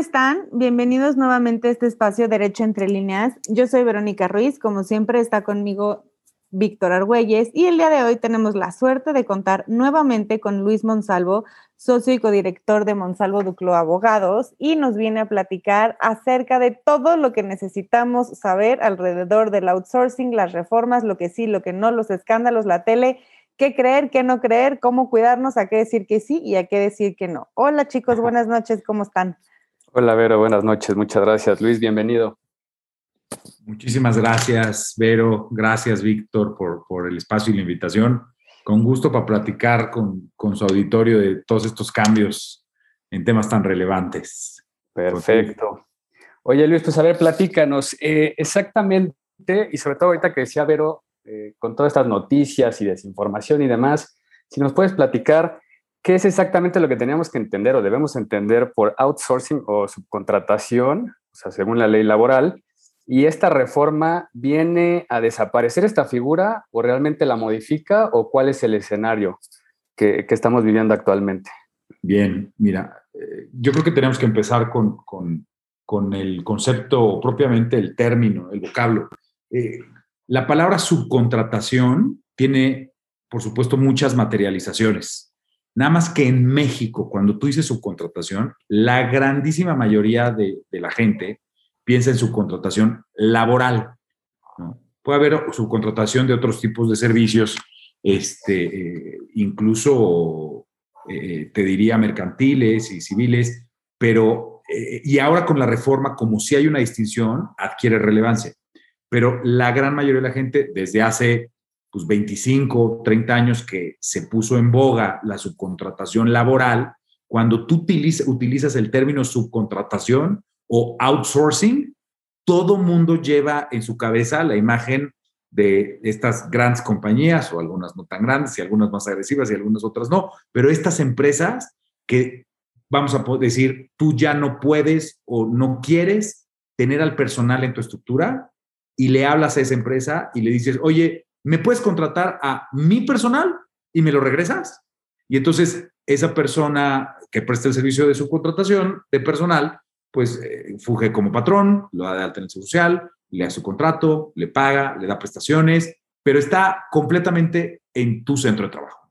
¿cómo están? Bienvenidos nuevamente a este espacio Derecho entre líneas. Yo soy Verónica Ruiz, como siempre está conmigo Víctor Argüelles y el día de hoy tenemos la suerte de contar nuevamente con Luis Monsalvo, socio y codirector de Monsalvo Duclo Abogados y nos viene a platicar acerca de todo lo que necesitamos saber alrededor del outsourcing, las reformas, lo que sí, lo que no, los escándalos, la tele, qué creer, qué no creer, cómo cuidarnos, a qué decir que sí y a qué decir que no. Hola chicos, buenas noches, ¿cómo están? Hola Vero, buenas noches, muchas gracias. Luis, bienvenido. Muchísimas gracias, Vero. Gracias, Víctor, por, el espacio y la invitación. Con gusto para platicar con, su auditorio de todos estos cambios en temas tan relevantes. Perfecto. Oye, Luis, pues a ver, platícanos eh, exactamente, y sobre todo ahorita que decía Vero, eh, con todas estas noticias y desinformación y demás, si nos puedes platicar qué es exactamente lo que teníamos que entender o debemos entender por outsourcing o subcontratación, o sea, según la ley laboral, ¿Y esta reforma viene a desaparecer esta figura o realmente la modifica o cuál es el escenario que, estamos viviendo actualmente? Bien, mira, eh, yo creo que tenemos que empezar con, con, el concepto, propiamente el término, el vocablo. Eh, la palabra subcontratación tiene, por supuesto, muchas materializaciones. Nada más que en México, cuando tú dices subcontratación, la grandísima mayoría de, la gente piensa en subcontratación laboral. Puede haber subcontratación de otros tipos de servicios, este, eh, incluso eh, te diría mercantiles y civiles, pero eh, y ahora con la reforma, como si hay una distinción, adquiere relevancia. Pero la gran mayoría de la gente, desde hace pues, 25, 30 años que se puso en boga la subcontratación laboral, cuando tú utilizas el término subcontratación, o outsourcing, todo mundo lleva en su cabeza la imagen de estas grandes compañías, o algunas no tan grandes, y algunas más agresivas y algunas otras no, pero estas empresas que vamos a decir, tú ya no puedes o no quieres tener al personal en tu estructura y le hablas a esa empresa y le dices, oye, ¿me puedes contratar a mi personal y me lo regresas? Y entonces esa persona que presta el servicio de su contratación de personal pues eh, fuge como patrón, lo da de alta en el social, le da su contrato, le paga, le da prestaciones, pero está completamente en tu centro de trabajo.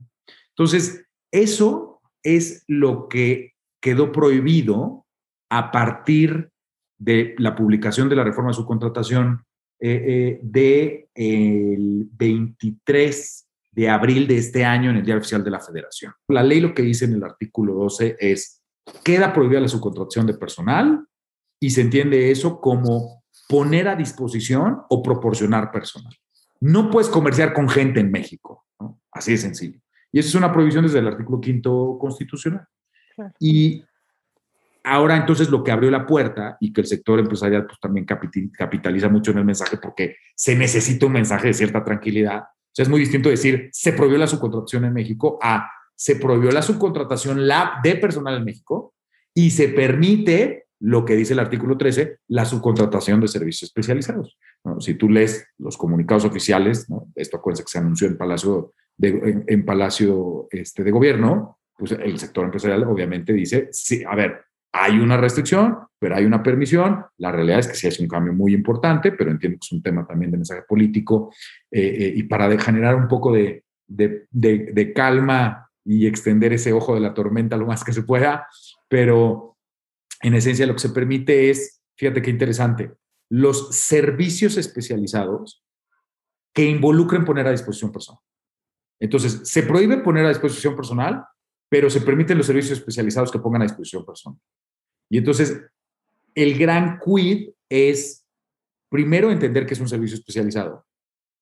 Entonces, eso es lo que quedó prohibido a partir de la publicación de la reforma de su contratación eh, eh, del 23 de abril de este año en el Diario Oficial de la Federación. La ley lo que dice en el artículo 12 es queda prohibida la subcontratación de personal y se entiende eso como poner a disposición o proporcionar personal. No puedes comerciar con gente en México, así de sencillo. Y eso es una prohibición desde el artículo quinto constitucional. Y ahora entonces lo que abrió la puerta y que el sector empresarial pues, también capitaliza mucho en el mensaje porque se necesita un mensaje de cierta tranquilidad. O sea, es muy distinto decir se prohibió la subcontratación en México a se prohibió la subcontratación de personal en México y se permite lo que dice el artículo 13, la subcontratación de servicios especializados. Si tú lees los comunicados oficiales, esto acuérdense que se anunció en Palacio de, en, Palacio este, de Gobierno, pues el sector empresarial obviamente dice, sí, a ver, hay una restricción, pero hay una permisión. La realidad es que sí es un cambio muy importante, pero entiendo que es un tema también de mensaje político eh, eh, y para generar un poco de, de, calma y extender ese ojo de la tormenta lo más que se pueda, pero en esencia lo que se permite es, fíjate qué interesante, los servicios especializados que involucren poner a disposición personal. Entonces, se prohíbe poner a disposición personal, pero se permiten los servicios especializados que pongan a disposición personal. Y entonces, el gran quid es, primero, entender que es un servicio especializado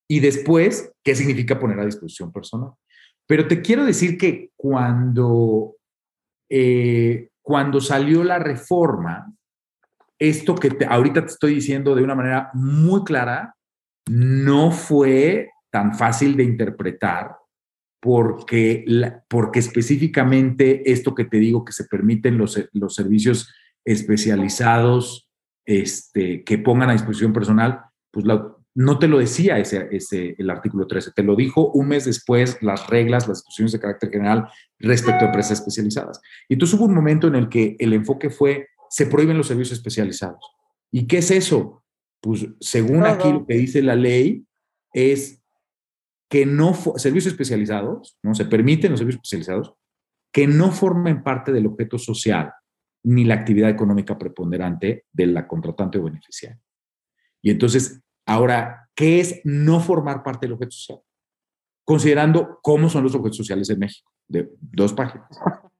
y después, qué significa poner a disposición personal. Pero te quiero decir que cuando, eh, cuando salió la reforma, esto que ahorita te estoy diciendo de una manera muy clara, no fue tan fácil de interpretar porque, porque específicamente esto que te digo que se permiten los, los servicios especializados este, que pongan a disposición personal, pues la, no te lo decía ese, ese, el artículo 13, te lo dijo un mes después las reglas, las disposiciones de carácter general respecto a empresas especializadas. Y entonces hubo un momento en el que el enfoque fue se prohíben los servicios especializados. ¿Y qué es eso? Pues según aquí lo que dice la ley es que no, servicios especializados, ¿no? Se permiten los servicios especializados que no formen parte del objeto social ni la actividad económica preponderante de la contratante o beneficiario. Y entonces, ahora, ¿qué es no formar parte del objeto social? Considerando cómo son los objetos sociales en México, de dos páginas.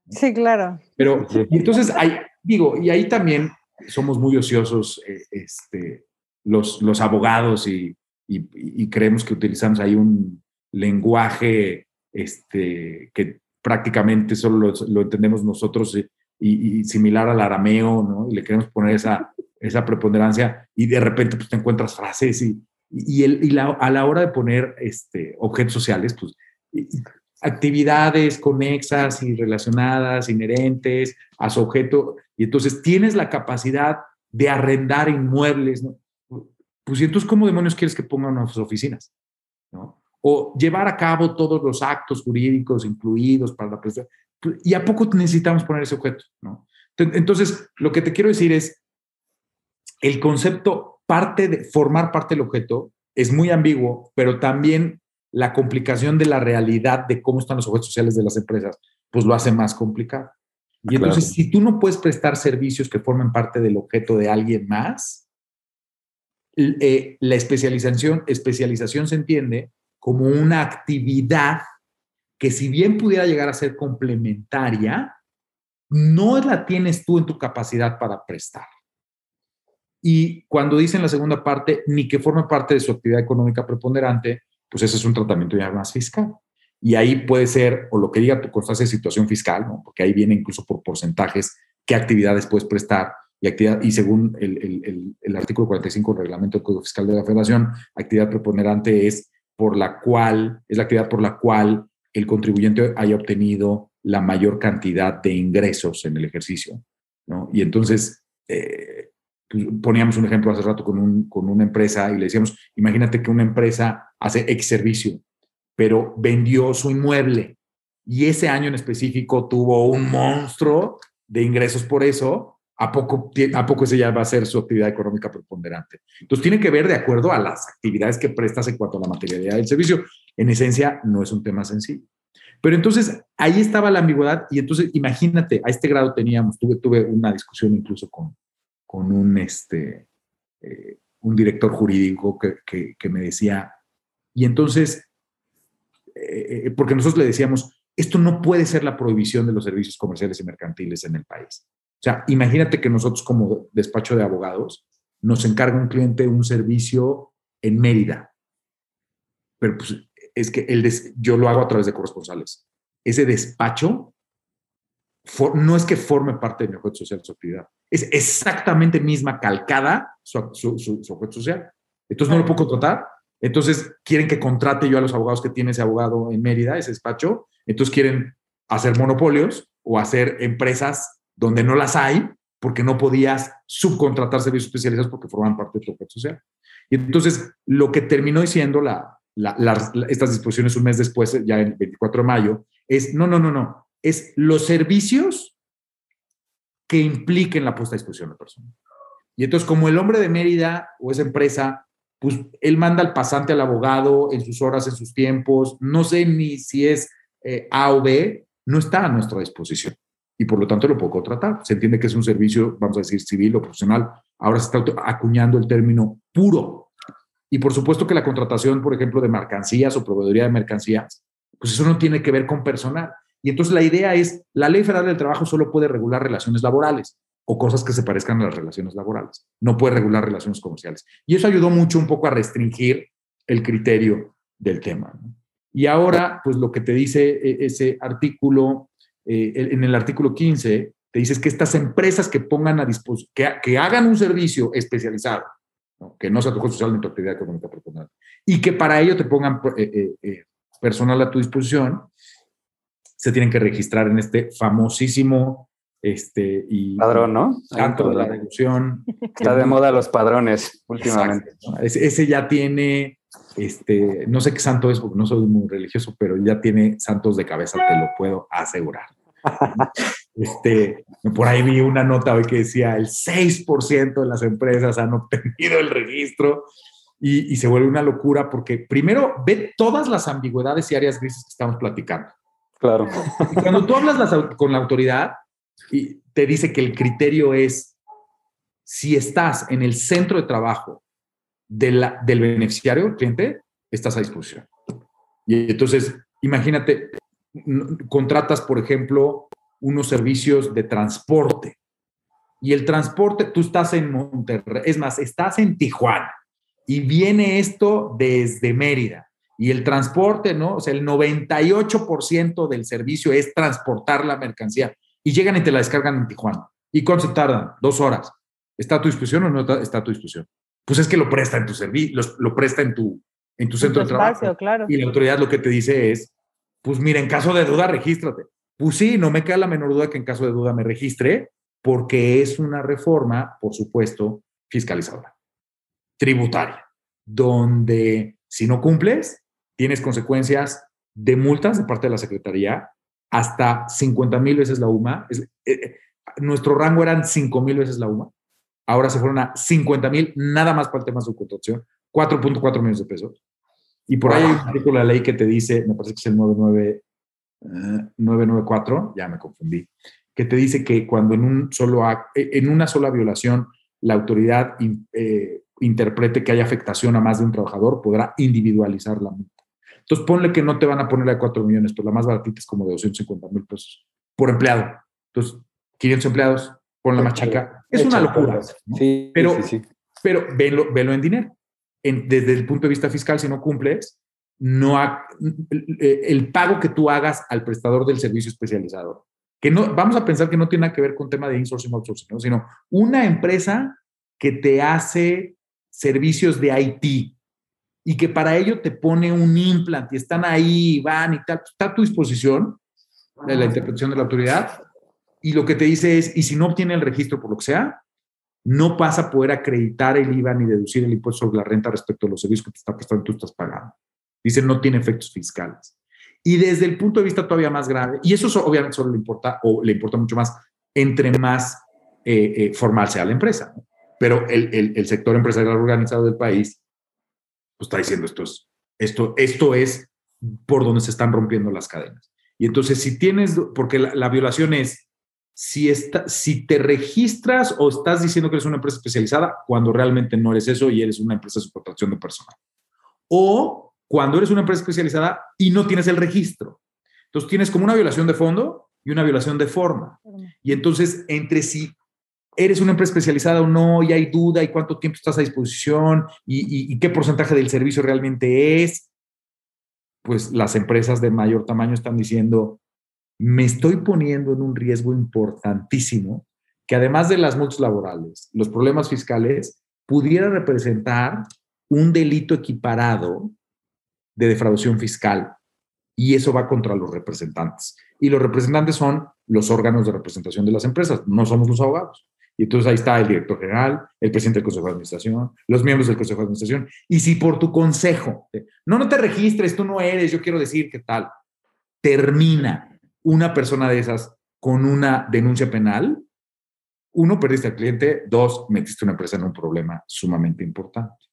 Sí, claro. Pero, y entonces, hay, digo, y ahí también somos muy ociosos eh, este, los, los abogados y, y, creemos que utilizamos ahí un lenguaje este, que prácticamente solo lo, entendemos nosotros y, similar al arameo, ¿no? Y le queremos poner esa, esa preponderancia y de repente pues, te encuentras frases y, y, el, la, a la hora de poner este, objetos sociales, pues actividades conexas y relacionadas, inherentes a su objeto, y entonces tienes la capacidad de arrendar inmuebles, ¿no? Pues, ¿y entonces cómo demonios quieres que pongan unas oficinas? ¿No? O llevar a cabo todos los actos jurídicos incluidos para la prestación. Pues, ¿Y a poco necesitamos poner ese objeto? ¿no? Entonces, lo que te quiero decir es, el concepto parte de formar parte del objeto es muy ambiguo, pero también la complicación de la realidad de cómo están los objetos sociales de las empresas, pues lo hace más complicado. Y entonces, si tú no puedes prestar servicios que formen parte del objeto de alguien más, eh, la especialización, especialización se entiende como una actividad que si bien pudiera llegar a ser complementaria, no la tienes tú en tu capacidad para prestar. Y cuando dicen la segunda parte, ni que forme parte de su actividad económica preponderante, pues ese es un tratamiento ya más fiscal. Y ahí puede ser, o lo que diga tu constancia de situación fiscal, porque ahí viene incluso por porcentajes qué actividades puedes prestar, y, actividad, y según el, el, el, artículo 45 del reglamento del Código Fiscal de la Federación, actividad preponderante es por la cual, es la actividad por la cual el contribuyente haya obtenido la mayor cantidad de ingresos en el ejercicio. ¿no? Y entonces, eh, pues, poníamos un ejemplo hace rato con, un, con una empresa y le decíamos, imagínate que una empresa hace X servicio, pero vendió su inmueble y ese año en específico tuvo un monstruo de ingresos por eso, ¿a poco, ¿a poco ya va a ser su actividad económica preponderante? Entonces, tiene que ver de acuerdo a las actividades que prestas en cuanto a la materialidad del servicio. En esencia, no es un tema sencillo. Pero entonces, ahí estaba la ambigüedad y entonces, imagínate, a este grado teníamos, tuve, tuve una discusión incluso con, con un, este, eh, un director jurídico que, que, me decía, y entonces, eh, eh, porque nosotros le decíamos, esto no puede ser la prohibición de los servicios comerciales y mercantiles en el país. O sea, imagínate que nosotros como despacho de abogados nos encarga un cliente un servicio en Mérida. Pero pues es que el yo lo hago a través de corresponsales. Ese despacho no es que forme parte de mi objeto social de su actividad. Es exactamente misma calcada su, objeto social. Entonces no lo puedo contratar. Entonces quieren que contrate yo a los abogados que tiene ese abogado en Mérida, ese despacho. Entonces quieren hacer monopolios o hacer empresas donde no las hay porque no podías subcontratar servicios especializados porque forman parte de tu objeto social. Y entonces, lo que terminó diciendo la, estas disposiciones un mes después, ya el 24 de mayo, es, no, no, no, no, es los servicios que impliquen la puesta a disposición de la persona. Y entonces, como el hombre de Mérida o esa empresa, pues él manda al pasante al abogado en sus horas, en sus tiempos, no sé ni si es eh, A o B, no está a nuestra disposición y por lo tanto lo puedo contratar. Se entiende que es un servicio, vamos a decir, civil o profesional. Ahora se está acuñando el término puro. Y por supuesto que la contratación, por ejemplo, de mercancías o proveeduría de mercancías, pues eso no tiene que ver con personal. Y entonces la idea es, la ley federal del trabajo solo puede regular relaciones laborales o cosas que se parezcan a las relaciones laborales. No puede regular relaciones comerciales. Y eso ayudó mucho un poco a restringir el criterio del tema. Y ahora, pues lo que te dice e-, ese artículo eh, en el artículo 15, te dices que estas empresas que pongan a disposición, que, hagan un servicio especializado, que no sea tu social ni tu actividad económica personal, y que para ello te pongan eh, eh, personal a tu disposición, se tienen que registrar en este famosísimo este, y padrón, ¿no? Tanto de la reducción. Está de moda los padrones últimamente. Ese, ese, ya tiene, este, no sé qué santo es porque no soy muy religioso, pero ya tiene santos de cabeza, te lo puedo asegurar. Este, por ahí vi una nota hoy que decía el 6% de las empresas han obtenido el registro y, se vuelve una locura porque primero ve todas las ambigüedades y áreas grises que estamos platicando. Claro. cuando tú hablas con la autoridad y te dice que el criterio es si estás en el centro de trabajo del beneficiario, cliente, estás a disposición. Y entonces, imagínate, contratas, por ejemplo, unos servicios de transporte. Y el transporte, tú estás en Monterrey, es más, estás en Tijuana y viene esto desde Mérida. Y el transporte, ¿no? O sea, el 98% del servicio es transportar la mercancía. Y llegan y te la descargan en Tijuana. ¿Y cuánto se tardan? Dos horas. ¿Está a tu disposición o no está a tu disposición? Pues es que lo presta en tu servicio, lo, presta en tu, en tu centro de trabajo. Claro. Y la autoridad lo que te dice es, pues mira, en caso de duda, regístrate. Pues sí, no me queda la menor duda que en caso de duda me registre, porque es una reforma, por supuesto, fiscalizadora tributaria, donde si no cumples, tienes consecuencias de multas de parte de la Secretaría hasta 50 mil veces la UMA. Eh, eh, nuestro rango eran 5 mil veces la UMA. Ahora se fueron a 50 mil, nada más para el tema de subcontratación, 4.4 millones de pesos. Y por ahí hay un artículo de la ley que te dice, me parece que es el 99, 994, eh, ya me confundí, que te dice que cuando en, un solo, en una sola violación la autoridad interprete que hay afectación a más de un trabajador, podrá individualizar la multa. Entonces, ponle que no te van a poner a 4 millones, pero la más baratita es como de 250 mil pesos por empleado. Entonces, 500 empleados, pon la más chica. Es una locura. Sí, pero, sí, pero velo, velo, en dinero. desde el punto de vista fiscal, si no cumples, no el pago que tú hagas al prestador del servicio especializado, que no, vamos a pensar que no tiene nada que ver con tema de insourcing outsourcing, sino una empresa que te hace servicios de IT y que para ello te pone un implant y están ahí, van y tal, está a tu disposición de la interpretación de la autoridad y lo que te dice es, y si no obtiene el registro por lo que sea, no pasa a poder acreditar el IVA ni deducir el impuesto sobre la renta respecto a los servicios que te está prestando tú estás pagando. Dice, no tiene efectos fiscales. Y desde el punto de vista todavía más grave, y eso obviamente solo le importa, o le importa mucho más, entre más eh, eh, formal sea la empresa. ¿no? pero el, el, sector empresarial organizado del país pues, está diciendo esto es, esto, esto es por donde se están rompiendo las cadenas. Y entonces si tienes, porque la, violación es, si, si te registras o estás diciendo que eres una empresa especializada cuando realmente no eres eso y eres una empresa de subcontratación de personal. O cuando eres una empresa especializada y no tienes el registro. Entonces tienes como una violación de fondo y una violación de forma. Y entonces entre sí eres una empresa especializada o no, y hay duda, y cuánto tiempo estás a disposición, y, qué porcentaje del servicio realmente es, pues las empresas de mayor tamaño están diciendo, me estoy poniendo en un riesgo importantísimo que además de las multas laborales, los problemas fiscales, pudiera representar un delito equiparado de defraudación fiscal. Y eso va contra los representantes. Y los representantes son los órganos de representación de las empresas, no somos los abogados. Y entonces ahí está el director general, el presidente del Consejo de Administración, los miembros del Consejo de Administración. Y si por tu consejo, no, no te registres, tú no eres, yo quiero decir qué tal, termina una persona de esas con una denuncia penal, uno, perdiste al cliente, dos, metiste a una empresa en un problema sumamente importante.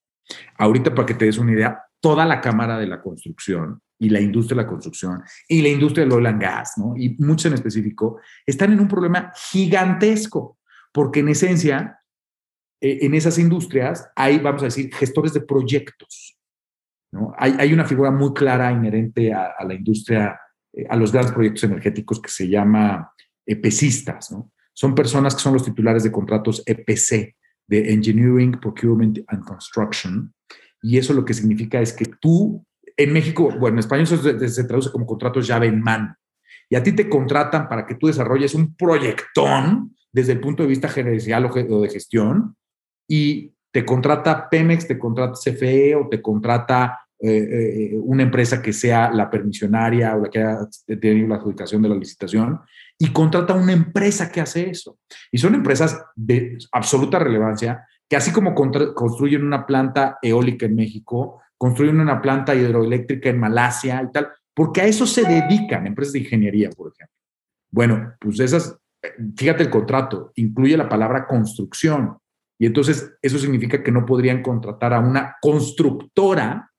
Ahorita, para que te des una idea, toda la Cámara de la Construcción y la industria de la construcción y la industria del oil and gas, ¿no? y muchos en específico, están en un problema gigantesco porque en esencia, eh, en esas industrias hay, vamos a decir, gestores de proyectos. ¿no? Hay, una figura muy clara inherente a, la industria, a los grandes proyectos energéticos que se llama EPCistas. ¿no? Son personas que son los titulares de contratos EPC, de Engineering, Procurement and Construction. Y eso lo que significa es que tú, en México, bueno, en español se, se traduce como contratos llave en mano. Y a ti te contratan para que tú desarrolles un proyectón desde el punto de vista gerencial o de gestión y te contrata Pemex, te contrata CFE o te contrata eh, eh, una empresa que sea la permisionaria o la que haya tenido la adjudicación de la licitación y contrata una empresa que hace eso. Y son empresas de absoluta relevancia que así como construyen una planta eólica en México, construyen una planta hidroeléctrica en Malasia y tal, porque a eso se dedican empresas de ingeniería, por ejemplo. Bueno, pues esas fíjate el contrato, incluye la palabra construcción. Y entonces eso significa que no podrían contratar a una constructora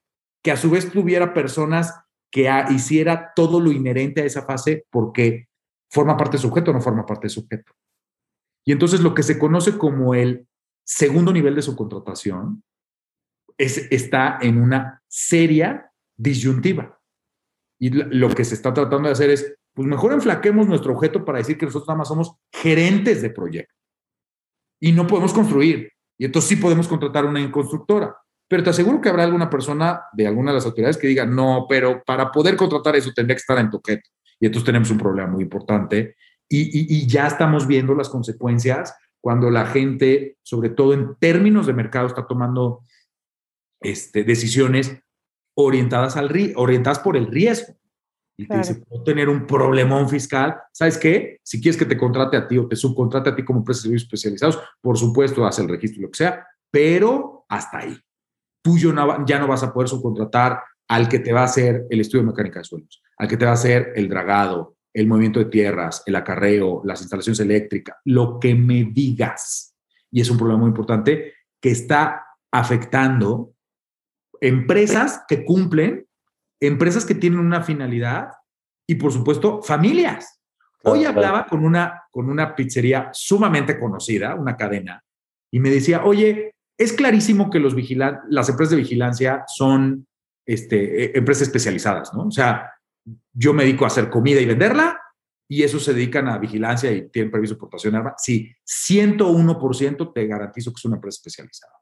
que a su vez tuviera personas que hiciera todo lo inherente a esa fase porque forma parte de sujeto o no forma parte de sujeto. Y entonces lo que se conoce como el segundo nivel de subcontratación es, está en una seria disyuntiva. Y lo que se está tratando de hacer es, pues mejor enflaquemos nuestro objeto para decir que nosotros nada más somos gerentes de proyecto. Y no podemos construir. Y entonces sí podemos contratar una constructora. Pero te aseguro que habrá alguna persona de alguna de las autoridades que diga, no, pero para poder contratar eso tendría que estar en tu objeto. Y entonces tenemos un problema muy importante. Y, y ya estamos viendo las consecuencias cuando la gente, sobre todo en términos de mercado, está tomando este, decisiones orientadas, al, orientadas por el riesgo. Y te dice, puedo tener un problemón fiscal. ¿Sabes qué? Si quieres que te contrate a ti o te subcontrate a ti como empresa de servicios especializados, por supuesto, haz el registro, lo que sea, pero hasta ahí. Tú ya no vas a poder subcontratar al que te va a hacer el estudio de mecánica de suelos, al que te va a hacer el dragado, el movimiento de tierras, el acarreo, las instalaciones eléctricas, lo que me digas. Y es un problema muy importante que está afectando empresas que cumplen, empresas que tienen una finalidad y por supuesto familias. Hoy hablaba con una, con una pizzería sumamente conocida, una cadena, y me decía, oye, es clarísimo que los las empresas de vigilancia son este, e, empresas especializadas, ¿no? O sea, yo me dedico a hacer comida y venderla y eso se dedican a vigilancia y tienen permiso de portación de arma. Sí, 101% te garantizo que es una empresa especializada.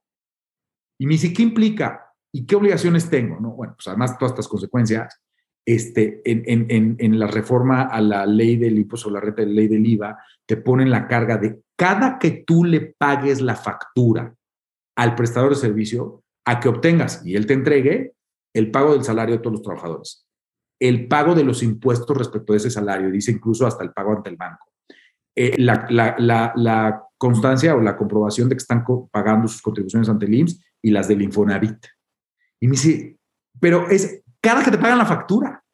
Y me dice, ¿qué implica? ¿Y qué obligaciones tengo? ¿No? Bueno, pues además todas estas consecuencias, este, en, la reforma a la ley del impuesto sobre la renta de ley del IVA, te ponen la carga de cada que tú le pagues la factura al prestador de servicio a que obtengas y él te entregue el pago del salario de todos los trabajadores, el pago de los impuestos respecto a ese salario, dice incluso hasta el pago ante el banco, eh, la, la, la, constancia o la comprobación de que están pagando sus contribuciones ante el IMSS y las del Infonavit. Y me dice, pero es cada que te pagan la factura.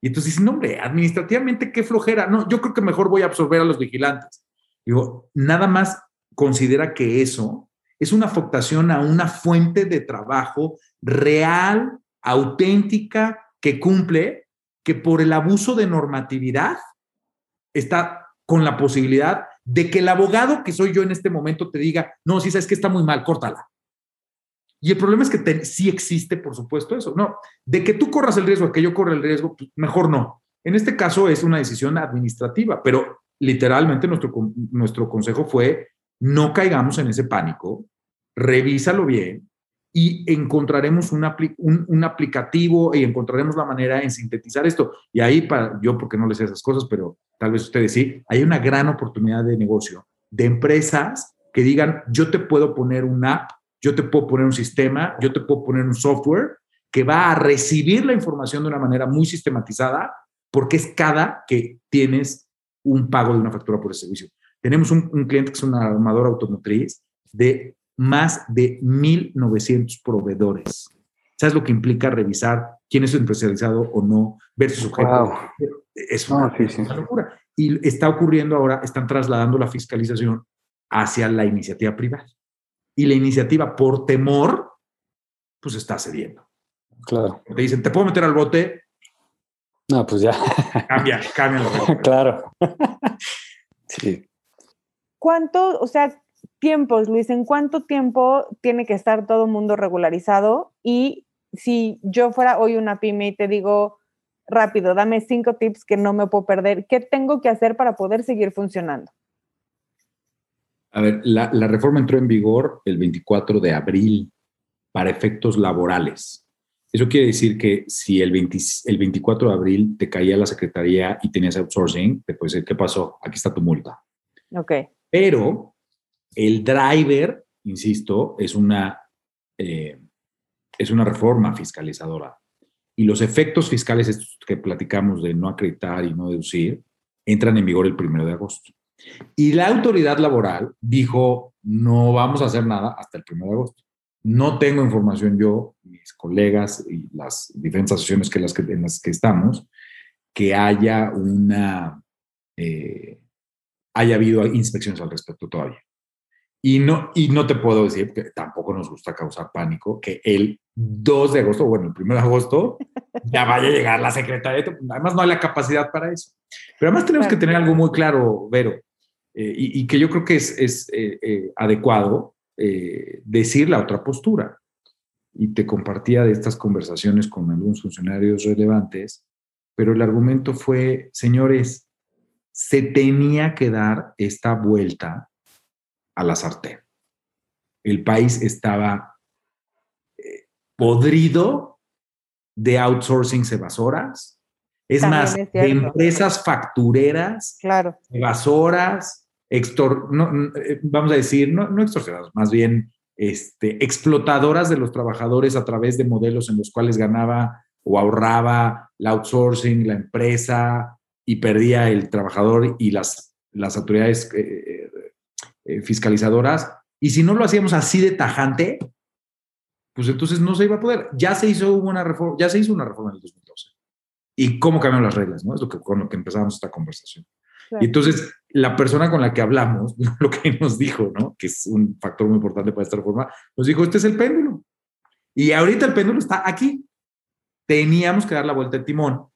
Y entonces dice, no, hombre, administrativamente qué flojera. No, yo creo que mejor voy a absorber a los vigilantes. Digo, nada más considera que eso es una afectación a una fuente de trabajo real, auténtica, que cumple, que por el abuso de normatividad está con la posibilidad de que el abogado que soy yo en este momento te diga, no, si sabes que está muy mal, córtala. Y el problema es que sí existe, por supuesto, eso. No, de que tú corras el riesgo, de que yo corra el riesgo, pues, mejor no. En este caso es una decisión administrativa, pero literalmente nuestro, nuestro consejo fue no caigamos en ese pánico, revísalo bien y encontraremos un, un, aplicativo y encontraremos la manera en sintetizar esto. Y ahí, para, yo porque no les sé esas cosas, pero tal vez ustedes sí, hay una gran oportunidad de negocio de empresas que digan, yo te puedo poner un app yo te puedo poner un sistema, yo te puedo poner un software que va a recibir la información de una manera muy sistematizada porque es cada que tienes un pago de una factura por el servicio. Tenemos un, cliente que es una armadora automotriz de más de 1.900 proveedores. ¿Sabes lo que implica revisar quién es especializado o no versus objeto? Es, una, es una locura. Y está ocurriendo ahora, están trasladando la fiscalización hacia la iniciativa privada y la iniciativa por temor, pues está cediendo. Claro. Te dicen, ¿te puedo meter al bote? No, pues ya. Cambia, cambia. claro. sí. ¿Cuánto, o sea, tiempos, Luis, en cuánto tiempo tiene que estar todo el mundo regularizado? Y si yo fuera hoy una pyme y te digo, rápido, dame cinco tips que no me puedo perder, ¿qué tengo que hacer para poder seguir funcionando? A ver, la, reforma entró en vigor el 24 de abril para efectos laborales. Eso quiere decir que si el, el 24 de abril te caía la secretaría y tenías outsourcing, te puede decir, ¿qué pasó? Aquí está tu multa. Ok. Pero el driver, insisto, es una, eh, es una reforma fiscalizadora. Y los efectos fiscales estos que platicamos de no acreditar y no deducir entran en vigor el 1 de agosto. Y la autoridad laboral dijo, no vamos a hacer nada hasta el 1 de agosto. No tengo información yo, mis colegas y las diferentes asociaciones que las que, en las que estamos, que haya una, eh, haya habido inspecciones al respecto todavía. Y no, y no te puedo decir, que tampoco nos gusta causar pánico, que el 2 de agosto, bueno, el 1 de agosto, ya vaya a llegar la secretaria. Además, no hay la capacidad para eso. Pero además tenemos que tener algo muy claro, Vero, eh, y, que yo creo que es, es eh, eh, adecuado decir la otra postura. Y te compartía de estas conversaciones con algunos funcionarios relevantes, pero el argumento fue, señores, se tenía que dar esta vuelta a la sartén. El país estaba podrido de outsourcing evasoras, es más, de empresas factureras, claro. evasoras, extor eh, vamos a decir, no, no extorsionadas, más bien este, explotadoras de los trabajadores a través de modelos en los cuales ganaba o ahorraba el outsourcing, la empresa y perdía el trabajador y las, las autoridades eh, eh, fiscalizadoras. Y si no lo hacíamos así de tajante, pues entonces no se iba a poder. Ya se hizo una reforma, ya se hizo una reforma en el 2012. ¿Y cómo cambiaron las reglas? ¿no? Es lo que, con lo que empezamos esta conversación. Y entonces, la persona con la que hablamos, lo que nos dijo, ¿no? que es un factor muy importante para esta reforma, nos dijo, este es el péndulo. Y ahorita el péndulo está aquí. Teníamos que dar la vuelta de timón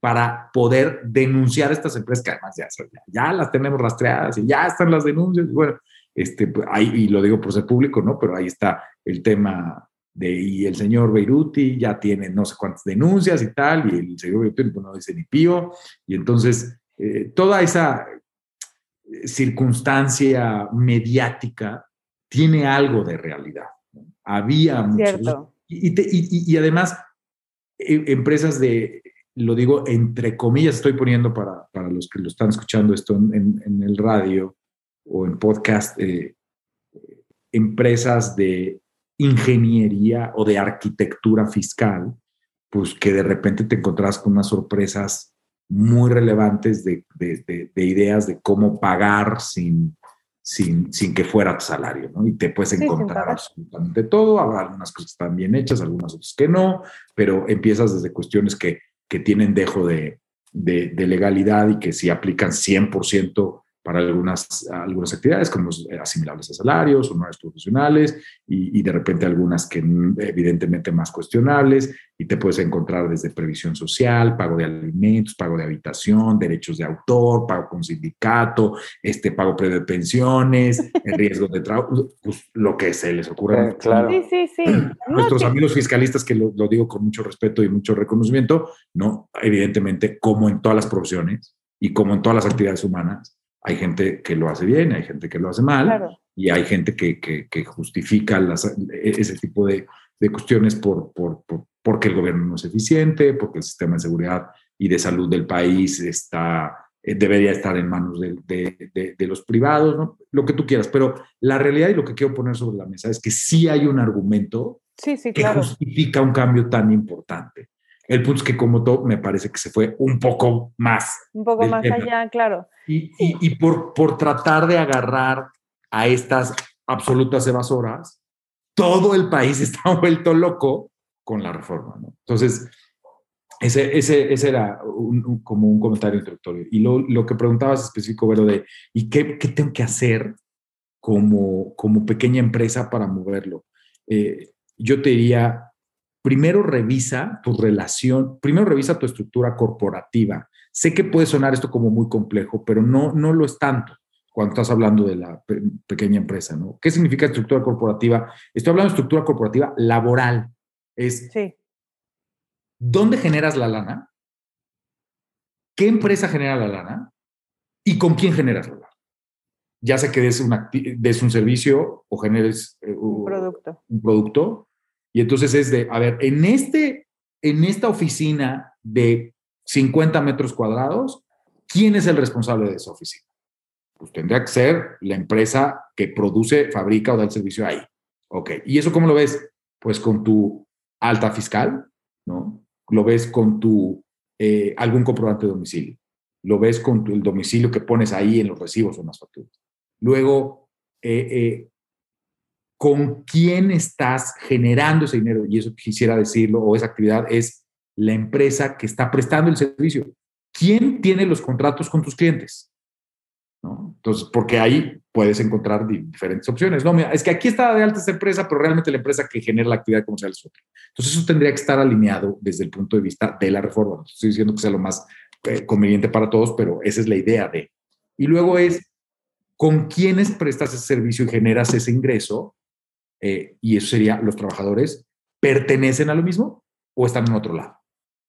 para poder denunciar a estas empresas que además ya, ya, las tenemos rastreadas y ya están las denuncias. Bueno, este, pues, ahí, y lo digo por ser público, ¿no? Pero ahí está el tema de, y el señor Beiruti ya tiene no sé cuántas denuncias y tal, y el señor Beiruti pues, no dice ni pío, y entonces eh, toda esa circunstancia mediática tiene algo de realidad. Había muchos. Y, y, además, eh, empresas de, lo digo entre comillas, estoy poniendo para, para los que lo están escuchando esto en, en, el radio o en podcast, empresas de ingeniería o de arquitectura fiscal, pues que de repente te encontrás con unas sorpresas muy relevantes de, ideas de cómo pagar sin, sin, sin, que fuera tu salario, ¿no? Y te puedes encontrar absolutamente todo, habrá algunas cosas que están bien hechas, algunas otras que no, pero empiezas desde cuestiones que, que tienen dejo de, de, legalidad y que sí aplican 100% para algunas, algunas actividades como asimilables a salarios, honores profesionales y, y, de repente algunas que evidentemente más cuestionables y te puedes encontrar desde previsión social, pago de alimentos, pago de habitación, derechos de autor, pago con sindicato, este pago de pensiones, el riesgo de trabajo, pues lo que se les ocurra. Eh, claro. Sí, sí, sí. Nuestros amigos fiscalistas, que lo, lo digo con mucho respeto y mucho reconocimiento, no, evidentemente, como en todas las profesiones y como en todas las actividades humanas, hay gente que lo hace bien, hay gente que lo hace mal, y hay gente que, que, justifica e, ese tipo de, de cuestiones por, por, porque el gobierno no es eficiente, porque el sistema de seguridad y de salud del país está, eh, debería estar en manos de, de, los privados, ¿no? lo que tú quieras. Pero la realidad y lo que quiero poner sobre la mesa es que sí hay un argumento sí, sí, que justifica un cambio tan importante. El punto es que como todo me parece que se fue un poco más. Un poco más allá, claro. Y, y, por, por tratar de agarrar a estas absolutas evasoras, todo el país está vuelto loco con la reforma. ¿no? Entonces, ese, ese, ese era como un comentario introductorio. Y lo, lo que preguntabas específico, Vero, de ¿y qué, qué, tengo que hacer como, como pequeña empresa para moverlo? Eh, yo te diría, primero revisa tu relación, primero revisa tu estructura corporativa. Sé que puede sonar esto como muy complejo, pero no, no lo es tanto cuando estás hablando de la pequeña empresa, ¿no? ¿Qué significa estructura corporativa? Estoy hablando de estructura corporativa laboral. Es, sí. ¿dónde generas la lana? ¿Qué empresa genera la lana? ¿Y con quién generas la lana? Ya sea que des, des un servicio o generes eh, un producto. Un producto y entonces es de, a ver, en, este, en esta oficina de 50 metros cuadrados, ¿quién es el responsable de esa oficina? Pues tendría que ser la empresa que produce, fabrica o da el servicio ahí. Ok, ¿y eso cómo lo ves? Pues con tu alta fiscal, ¿no? Lo ves con tu, eh, algún comprobante de domicilio. Lo ves con el domicilio que pones ahí en los recibos o en las facturas. Luego, eh, eh, con quién estás generando ese dinero, y eso quisiera decirlo, o esa actividad es la empresa que está prestando el servicio. ¿Quién tiene los contratos con tus clientes? Entonces, porque ahí puedes encontrar diferentes opciones. No, mira, es que aquí está de alta esta empresa, pero realmente la empresa que genera la actividad comercial es otra. Entonces, eso tendría que estar alineado desde el punto de vista de la reforma. No estoy diciendo que sea lo más eh, conveniente para todos, pero esa es la idea de. Y luego es con quiénes prestas ese servicio y generas ese ingreso, eh, y eso sería los trabajadores, ¿pertenecen a lo mismo o están en otro lado?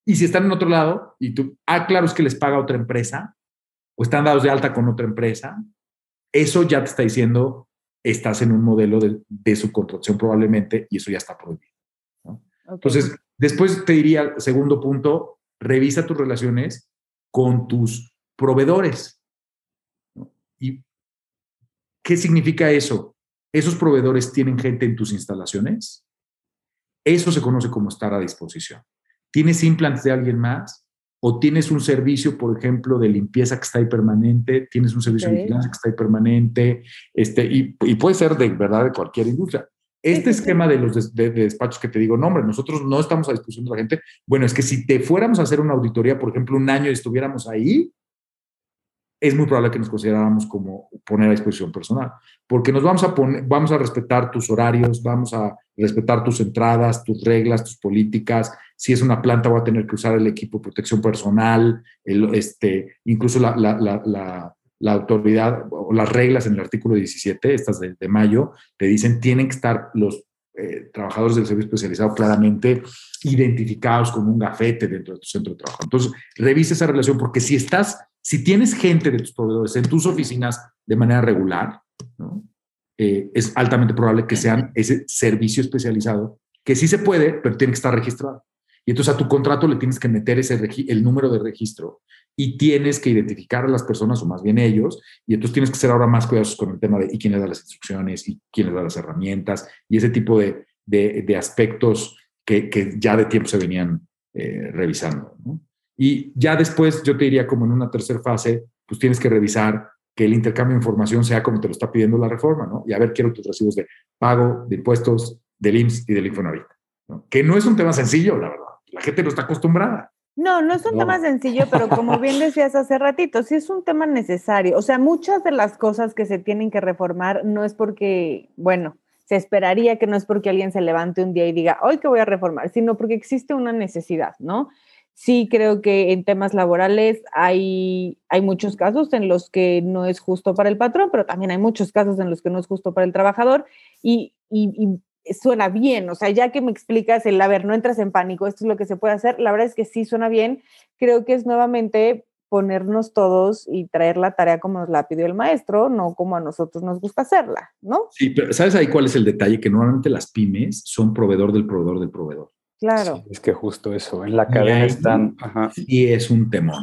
Y si están en otro lado y tú, ah, claro, es que les paga otra empresa o están dados de alta con otra empresa, eso ya te está diciendo, estás en un modelo de, subcontratación probablemente y eso ya está prohibido. Entonces, después te diría, segundo punto, revisa tus relaciones con tus proveedores. ¿Y qué significa eso? ¿Esos proveedores tienen gente en tus instalaciones? Eso se conoce como estar a disposición. ¿Tienes implantes de alguien más? ¿O tienes un servicio, por ejemplo, de limpieza que está ahí permanente? ¿Tienes un servicio de vigilancia que está ahí permanente? Este, y, puede ser de verdad de cualquier industria. Este esquema de los despachos que te digo, no, hombre, nosotros no estamos a disposición de la gente. Bueno, es que si te fuéramos a hacer una auditoría, por ejemplo, un año y estuviéramos ahí, es muy probable que nos consideráramos como poner a disposición personal, porque nos vamos a poner, vamos a respetar tus horarios, vamos a respetar tus entradas, tus reglas, tus políticas. Si es una planta, voy a tener que usar el equipo de protección personal, el, este, incluso la, la, la, la, autoridad o las reglas en el artículo 17, estas de, mayo, te dicen tienen que estar los eh, trabajadores del servicio especializado claramente identificados como un gafete dentro de tu centro de trabajo. Entonces, revisa esa relación porque si estás si tienes gente de tus proveedores en tus oficinas de manera regular, eh, es altamente probable que sean ese servicio especializado, que sí se puede, pero tiene que estar registrado. Y entonces a tu contrato le tienes que meter ese el número de registro y tienes que identificar a las personas, o más bien ellos, y entonces tienes que ser ahora más cuidadosos con el tema de y quién les da las instrucciones y quién les da las herramientas y ese tipo de, de, aspectos que, que, ya de tiempo se venían eh, revisando. ¿no? Y ya después, yo te diría como en una tercera fase, pues tienes que revisar que el intercambio de información sea como te lo está pidiendo la reforma, ¿no? Y a ver, quiero tus recibos de pago, de impuestos, del IMSS y del Infonavit, ¿no? Que no es un tema sencillo, la verdad. La gente no está acostumbrada. No, no es un tema sencillo, pero como bien decías hace ratito, sí es un tema necesario. O sea, muchas de las cosas que se tienen que reformar no es porque, bueno, se esperaría que no es porque alguien se levante un día y diga, hoy que voy a reformar, sino porque existe una necesidad, ¿no? Sí, creo que en temas laborales hay, hay muchos casos en los que no es justo para el patrón, pero también hay muchos casos en los que no es justo para el trabajador y, y, suena bien. O sea, ya que me explicas el, a ver, no entras en pánico, esto es lo que se puede hacer, la verdad es que sí suena bien. Creo que es nuevamente ponernos todos y traer la tarea como nos la pidió el maestro, no como a nosotros nos gusta hacerla, ¿no? Sí, pero ¿sabes ahí cuál es el detalle? Que normalmente las pymes son proveedor del proveedor del proveedor. Claro. es que justo eso, en la cadena están. Y es un temor,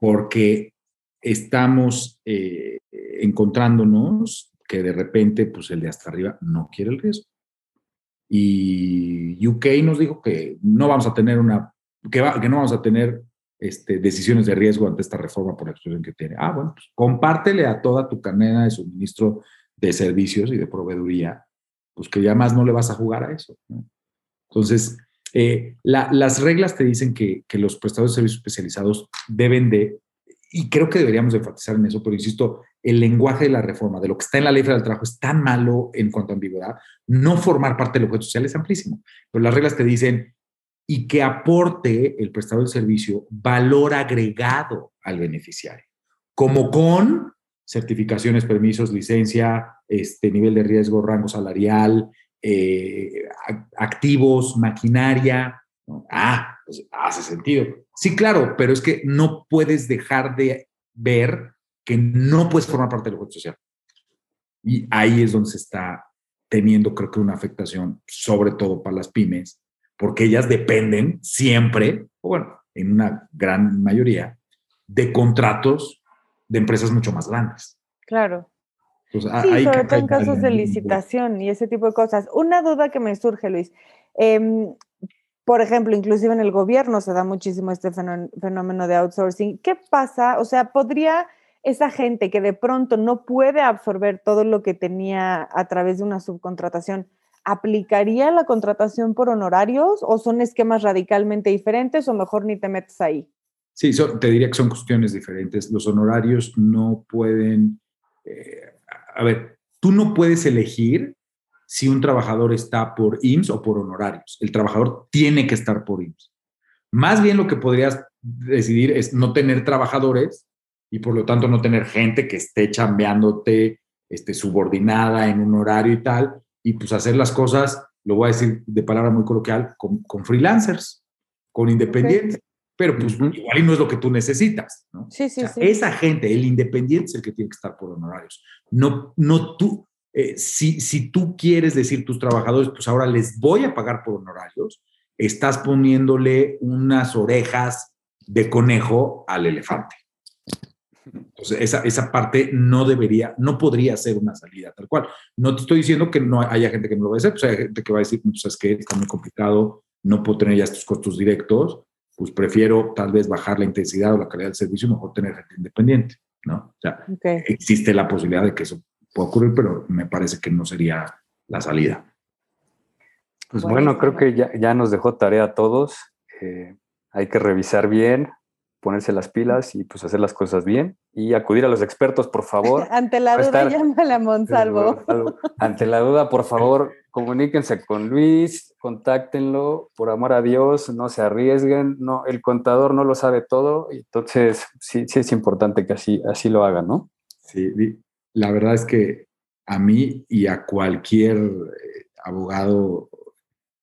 porque estamos eh, encontrándonos que de repente, pues el de hasta arriba no quiere el riesgo. Y UK nos dijo que no vamos a tener una, que, que no vamos a tener este, decisiones de riesgo ante esta reforma por la exposición que tiene. Ah, bueno, pues compártele a toda tu cadena de suministro de servicios y de proveeduría, pues que ya más no le vas a jugar a eso. ¿no? Entonces, eh, las reglas te dicen que, los prestadores de servicios especializados deben de, y creo que deberíamos enfatizar en eso, pero insisto, el lenguaje de la reforma, de lo que está en la ley federal del trabajo, es tan malo en cuanto a ambigüedad. No formar parte del objeto social es amplísimo, pero las reglas te dicen y que aporte el prestador de servicio valor agregado al beneficiario, como con certificaciones, permisos, licencia, este nivel de riesgo, rango salarial, eh, activos, maquinaria. Ah, pues hace sentido. Sí, claro, pero es que no puedes dejar de ver que no puedes formar parte del juego social. Y ahí es donde se está teniendo, creo que, una afectación, sobre todo para las pymes, porque ellas dependen siempre, o bueno, en una gran mayoría, de contratos de empresas mucho más grandes. Claro. Pues, sí, sobre todo en casos de licitación y ese tipo de cosas. Una duda que me surge, Luis. Em, por ejemplo, inclusive en el gobierno se da muchísimo este fenómeno de outsourcing. ¿Qué pasa? O sea, ¿podría esa gente que de pronto no puede absorber todo lo que tenía a través de una subcontratación, ¿aplicaría la contratación por honorarios o son esquemas radicalmente diferentes o mejor ni te metes ahí? Sí, te diría que son cuestiones diferentes. Los honorarios no pueden... Eh, a ver, tú no puedes elegir si un trabajador está por IMSS o por honorarios. El trabajador tiene que estar por IMSS. Más bien lo que podrías decidir es no tener trabajadores y por lo tanto no tener gente que esté chambeándote este, subordinada en un horario y tal, y pues hacer las cosas, lo voy a decir de palabra muy coloquial, con, freelancers, con independientes. Pero pues igual y no es lo que tú necesitas, ¿no? Sí, sí, sí. Esa gente, el independiente es el que tiene que estar por honorarios. No, no tú, eh, si, si tú quieres decir tus trabajadores, pues ahora les voy a pagar por honorarios, estás poniéndole unas orejas de conejo al elefante. Entonces, esa, esa parte no debería, no podría ser una salida tal cual. No te estoy diciendo que no haya gente que no lo va a hacer, pues hay gente que va a decir, pues es que está muy complicado, no puedo tener ya estos costos directos, pues prefiero tal vez bajar la intensidad o la calidad del servicio y mejor tener gente independiente, ¿no? O sea, existe la posibilidad de que eso pueda ocurrir, pero me parece que no sería la salida. Pues bueno, creo que ya, ya, nos dejó tarea a todos. Eh, hay que revisar bien, ponerse las pilas y pues hacer las cosas bien y acudir a los expertos, por favor. Ante la duda, llámale a Monsalvo. Ante la duda, por favor, comuníquense con Luis, contáctenlo, por amor a Dios, no se arriesguen, no, el contador no lo sabe todo, entonces sí, sí es importante que así, así lo hagan, ¿no? Sí, la verdad es que a mí y a cualquier eh, abogado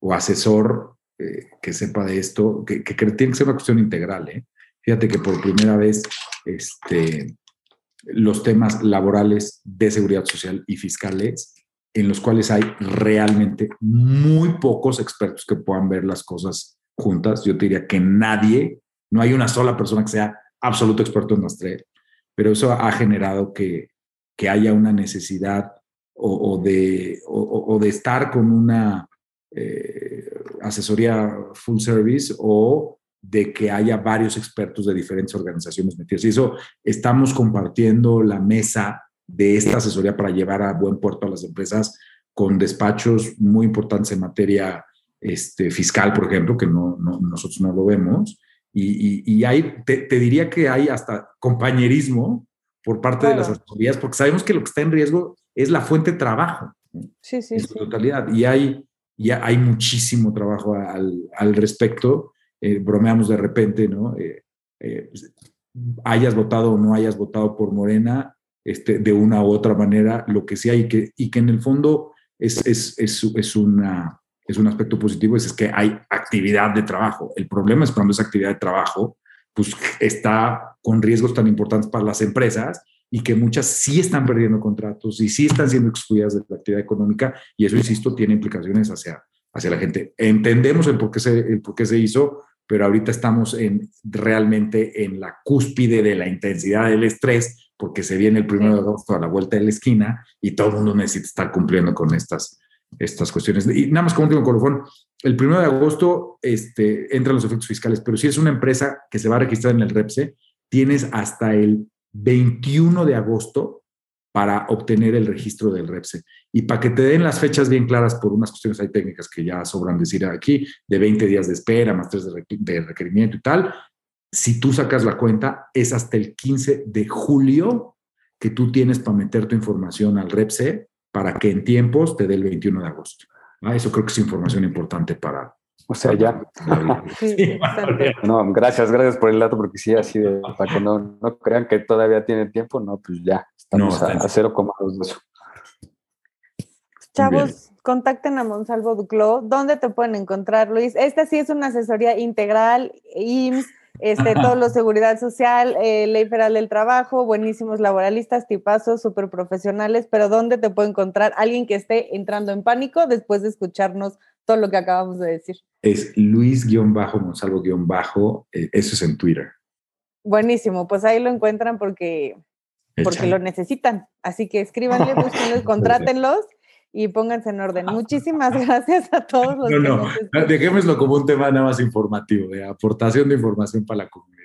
o asesor eh, que sepa de esto, que, que, que, tiene que ser una cuestión integral, ¿eh? Fíjate que por primera vez este, los temas laborales de seguridad social y fiscales, en los cuales hay realmente muy pocos expertos que puedan ver las cosas juntas. Yo te diría que nadie, no hay una sola persona que sea absoluto experto en las tres, pero eso ha generado que, que haya una necesidad o, de, o, de estar con una eh, asesoría full service o de que haya varios expertos de diferentes organizaciones metidos. Y eso estamos compartiendo la mesa de esta asesoría para llevar a buen puerto a las empresas con despachos muy importantes en materia este, fiscal, por ejemplo, que no, nosotros no lo vemos. Y, hay, te, diría que hay hasta compañerismo por parte de las asesorías, porque sabemos que lo que está en riesgo es la fuente de trabajo. Sí, sí, en su totalidad. Y hay, ya hay muchísimo trabajo al, al respecto eh, bromeamos de repente, ¿no? Eh, eh, pues, hayas votado o no hayas votado por Morena, este, de una u otra manera, lo que sea, y que, y que en el fondo es, es, es, es, una, es un aspecto positivo, es, es que hay actividad de trabajo. El problema es cuando esa actividad de trabajo pues, está con riesgos tan importantes para las empresas y que muchas sí están perdiendo contratos y sí están siendo excluidas de la actividad económica y eso, insisto, tiene implicaciones hacia, hacia la gente. Entendemos el por qué se, el por qué se hizo, pero ahorita estamos en, realmente en la cúspide de la intensidad del estrés, porque se viene el primero de agosto a la vuelta de la esquina y todo el mundo necesita estar cumpliendo con estas, estas cuestiones. Y nada más como último colofón, el primero de agosto este, entran los efectos fiscales, pero si es una empresa que se va a registrar en el REPSE, tienes hasta el 21 de agosto para obtener el registro del REPSE. Y para que te den las fechas bien claras por unas cuestiones hay técnicas que ya sobran decir aquí, de 20 días de espera, más 3 de requerimiento y tal, si tú sacas la cuenta, es hasta el 15 de julio que tú tienes para meter tu información al REPSE para que en tiempos te dé el 21 de agosto. Ah, eso creo que es información importante para, o sea, ya. no, gracias, gracias por el dato, porque sí, así de, para que no, no crean que todavía tienen tiempo, no, pues ya, estamos a, a 0,2 de eso. Chavos, contacten a Monsalvo Duclo. ¿Dónde te pueden encontrar, Luis? Esta sí es una asesoría integral, IMSS, este, todo lo seguridad social, eh, ley federal del trabajo, buenísimos laboralistas, tipazos, súper profesionales, pero ¿dónde te puede encontrar alguien que esté entrando en pánico después de escucharnos todo lo que acabamos de decir. Es Luis-Monsalvo-, eh, eso es en Twitter. Buenísimo, pues ahí lo encuentran porque, porque lo necesitan. Así que escríbanle, búsquenlos, contrátenlos y pónganse en orden. Muchísimas gracias a todos los No, no, dejémoslo como un tema nada más informativo, de aportación de información para la comunidad.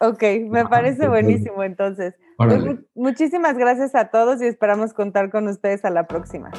Ok, me parece buenísimo entonces. Pues muchísimas gracias a todos y esperamos contar con ustedes a la próxima.